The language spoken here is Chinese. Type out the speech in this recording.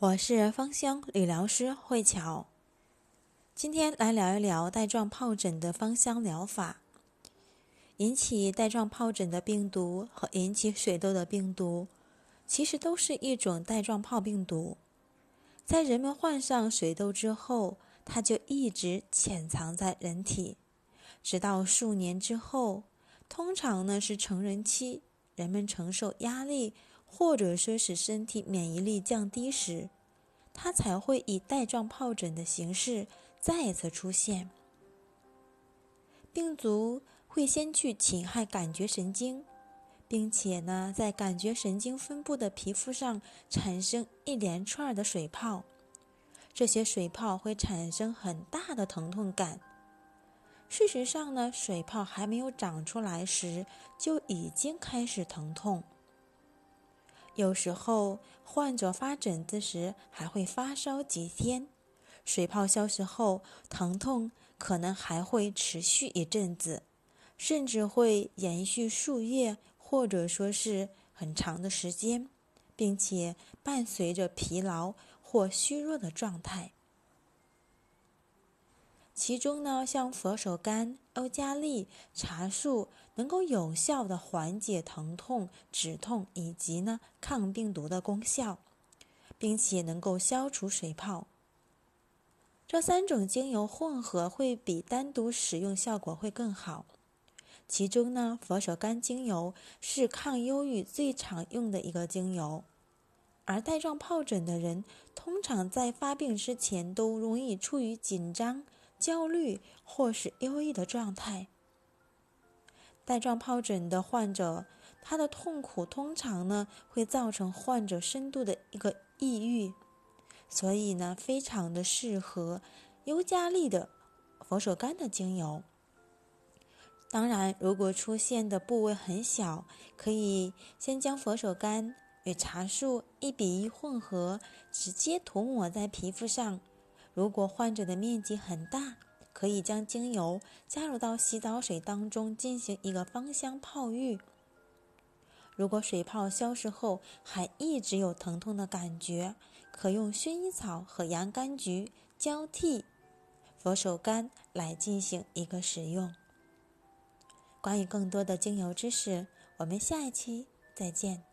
我是芳香理疗师慧巧，今天来聊一聊带状疱疹的芳香疗法。引起带状疱疹的病毒和引起水痘的病毒，其实都是一种带状疱病毒。在人们患上水痘之后，它就一直潜藏在人体，直到数年之后，通常呢是成人期，人们承受压力。或者说使身体免疫力降低时，它才会以带状疱疹的形式再次出现。病毒会先去侵害感觉神经，并且呢，在感觉神经分布的皮肤上产生一连串的水泡。这些水泡会产生很大的疼痛感。事实上呢，水泡还没有长出来时就已经开始疼痛。有时候，患者发疹子时还会发烧几天，水泡消失后，疼痛可能还会持续一阵子，甚至会延续数月，或者说是很长的时间，并且伴随着疲劳或虚弱的状态。其中呢，像佛手柑、欧加利、茶树能够有效的缓解疼痛、止痛以及呢抗病毒的功效，并且能够消除水泡。这三种精油混合会比单独使用效果会更好。其中呢，佛手柑精油是抗忧郁最常用的一个精油，而带状疱疹的人通常在发病之前都容易处于紧张。焦虑或是忧郁的状态，带状疱疹的患者，他的痛苦通常呢会造成患者深度的一个抑郁，所以呢非常的适合尤加利的佛手柑的精油。当然，如果出现的部位很小，可以先将佛手柑与茶树一比一混合，直接涂抹在皮肤上。如果患者的面积很大，可以将精油加入到洗澡水当中进行一个芳香泡浴。如果水泡消失后还一直有疼痛的感觉，可用薰衣草和洋甘菊交替佛手柑来进行一个使用。关于更多的精油知识，我们下一期再见。